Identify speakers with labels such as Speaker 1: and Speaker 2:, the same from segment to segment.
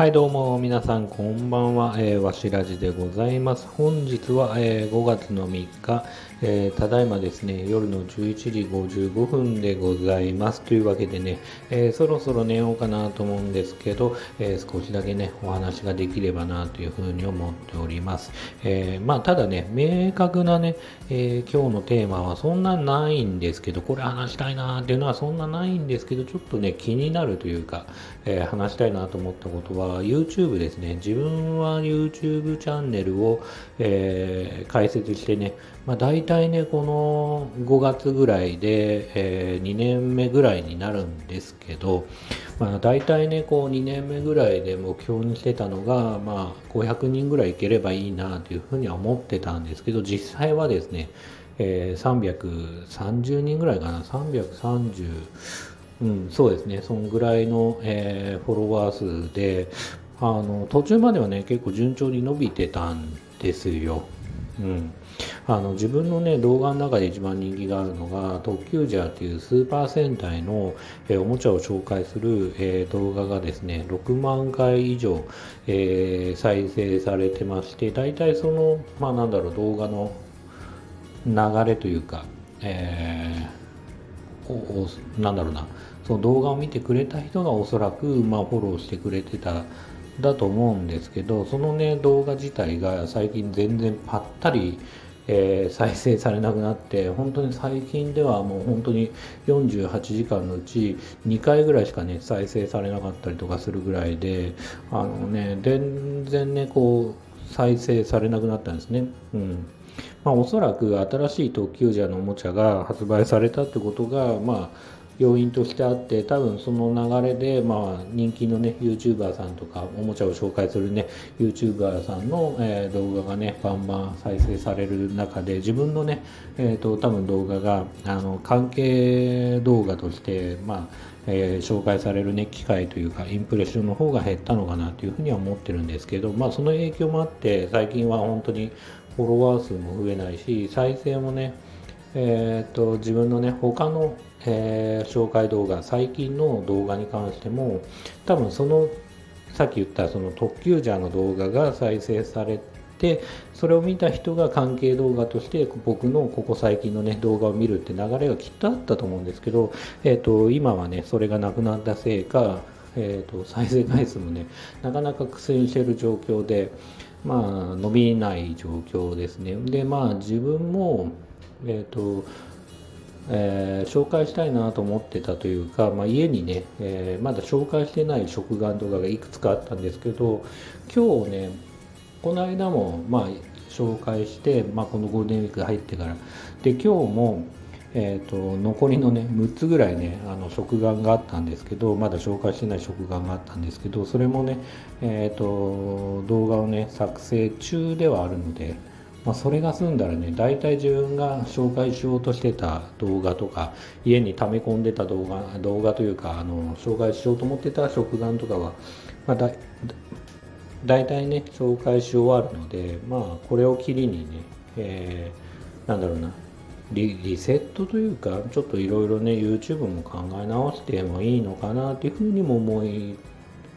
Speaker 1: はいどうも皆さんこんばんは、えー、わしらじでございます。本日は、えー、5月の3日、えー、ただいまですね夜の11時55分でございますというわけでね、えー、そろそろ寝ようかなと思うんですけど、え少しだけねお話ができればなというふうに思っております、えまあただね明確なね、え今日のテーマはそんなないんですけどこれ話したいなっていうのはそんなないんですけどちょっとね気になるというか、え話したいなと思ったことは YouTube ですね。自分は YouTube チャンネルを、えー、開設してね、まあ、大体ね、この5月ぐらいで、えー、2年目ぐらいになるんですけど、まあ、大体ね、こう2年目ぐらいで目標にしてたのが、まあ、500人ぐらいいければいいなというふうには思ってたんですけど、実際はですね、えー、330人ぐらいかな、330、うん、そうですね、そんぐらいの、えー、フォロワー数で、あの途中まではね、結構順調に伸びてたんですよ。うん、あの自分のね動画の中で一番人気があるのが特急ジャーっていうスーパー戦隊の、えー、おもちゃを紹介する、えー、動画がですね6万回以上、えー、再生されてまして大体そのまあなんだろう動画の流れというか、えー、なんだろうなその動画を見てくれた人がおそらく、まあ、フォローしてくれてただと思うんですけどそのね動画自体が最近全然ぱったり、えー、再生されなくなって本当に最近ではもう本当に48時間のうち2回ぐらいしかね再生されなかったりとかするぐらいであのね全然ねこう再生されなくなったんですね。うんまあ、おそらく新しい特急ジャのおもちゃが発売されたってことが、まあ、要因としてあって多分その流れで、まあ、人気のね YouTuber さんとかおもちゃを紹介するね YouTuber さんの、えー、動画がねバンバン再生される中で自分のね、えーと、多分動画があの関係動画としてまあえー、紹介されるね機会というかインプレッションの方が減ったのかなというふうには思ってるんですけどまあその影響もあって最近は本当にフォロワー数も増えないし再生もねえーと、自分のね他の、えー、紹介動画最近の動画に関しても多分そのさっき言ったその特急ジャーの動画が再生されてそれを見た人が関係動画として僕のここ最近のね動画を見るって流れがきっとあったと思うんですけど、えーと、今はねそれがなくなったせいか、えーと再生回数もねなかなか苦戦している状況でまあ伸びない状況ですね。でまあ自分もえ、ー、と、えー、紹介したいなと思ってたというか、まあ、家にね、えー、まだ紹介してない食玩動画がいくつかあったんですけど今日ねこの間もまあ紹介して、まあ、このゴールデンウィーク入ってから。で今日もえーと、残りのね6つぐらいねあの食玩があったんですけどまだ紹介してない食玩があったんですけどそれもね、えーと動画をね作成中ではあるので、まあ、それが済んだらね大体自分が紹介しようとしてた動画とか家に溜め込んでた動画動画というかあの紹介しようと思ってた食玩とかは、まあ、だ大体ね紹介し終わるのでまあこれを機にね、えー、なんだろうなリリセットというかちょっといろいろね YouTube も考え直してもいいのかなっていうふうにも思い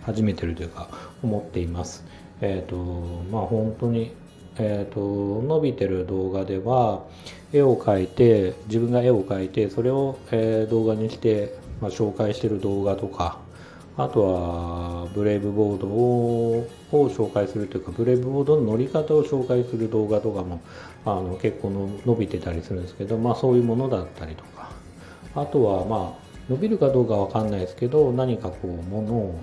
Speaker 1: 始めてるというか思っています。えっ、ー、とまあ本当にえーと、伸びてる動画では絵を描いて自分が絵を描いてそれを、えー、動画にして、まあ、紹介してる動画とかあとはブレイブボードをを紹介するというかブレイブボードの乗り方を紹介する動画とかもあの結構の伸びてたりするんですけど、まあ、そういうものだったりとか。あとはまあ伸びるかどうかわかんないですけど何かこうものを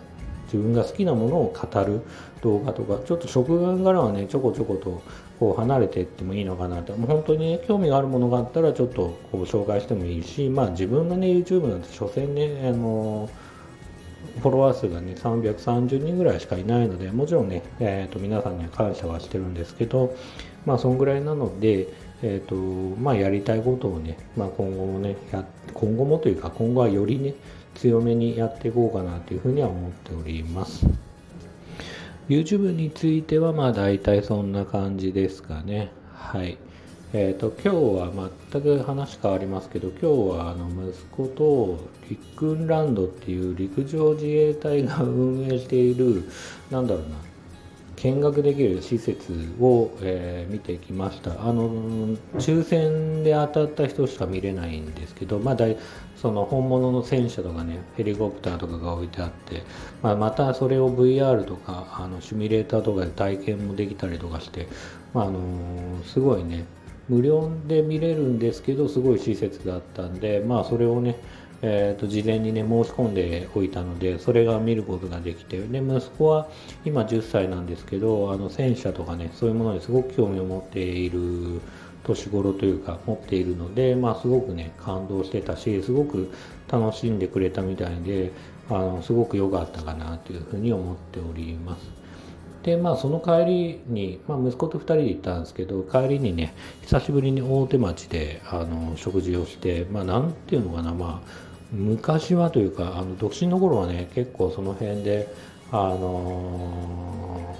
Speaker 1: 自分が好きなものを語る動画とかちょっと食玩からはねちょこちょことこう離れていってもいいのかなと。もう本当に、ね、興味があるものがあったらちょっとこう紹介してもいいしまあ自分のね YouTube なんて所詮ねあのフォロワー数がね330人ぐらいしかいないのでもちろんね、えーと、皆さんには感謝はしてるんですけどまあそんぐらいなのでえーとまあ、やりたいことをね、まあ、今後もねや今後もというか今後はよりね強めにやっていこうかなというふうには思っております。YouTube についてはまあ大体そんな感じですかね。はい。えーと、今日は全く話変わりますけど今日はあの息子とリックンランドっていう陸上自衛隊が運営しているなんだろうな見学できる施設を、えー、見てきました。あの抽選で当たった人しか見れないんですけど、まあ、その本物の戦車とかねヘリコプターとかが置いてあって、まあ、またそれを VR とかあのシミュレーターとかで体験もできたりとかして、まあ、あのすごいね無料で見れるんですけどすごい施設だったんでまあそれをねえーと、事前にね申し込んでおいたのでそれが見ることができてで息子は今10歳なんですけどあの戦車とかねそういうものにすごく興味を持っている年頃というか持っているので、まあ、すごくね感動してたしすごく楽しんでくれたみたいであのすごく良かったかなというふうに思っております。でまあその帰りに、まあ、息子と2人で行ったんですけど帰りにね久しぶりに大手町であの食事をしてまあなんていうのかなまあ昔はというかあの独身の頃はね結構その辺であの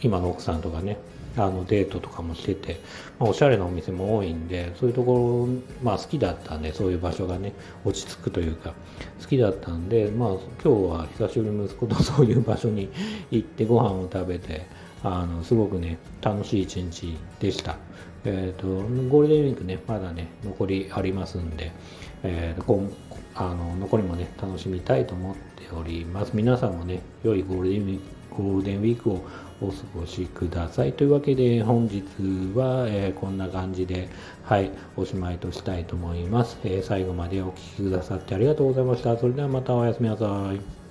Speaker 1: ー、今の奥さんとかねあのデートとかもしてて、まあ、おしゃれなお店も多いんでそういうところ、まあ、好きだったんでそういう場所がね落ち着くというか好きだったんで、まあ、今日は久しぶりに息子とそういう場所に行ってご飯を食べてあのすごくね楽しい一日でした。えーと、ゴールデンウィークねまだね残りありますんで、えーと、あの残りもね楽しみたいと思っております。皆さんもね良いゴールデンウィークゴールデンウィークをお過ごしください。というわけで本日は、えー、こんな感じではいおしまいとしたいと思います、えー、最後までお聴きくださってありがとうございました。それではまたおやすみなさい。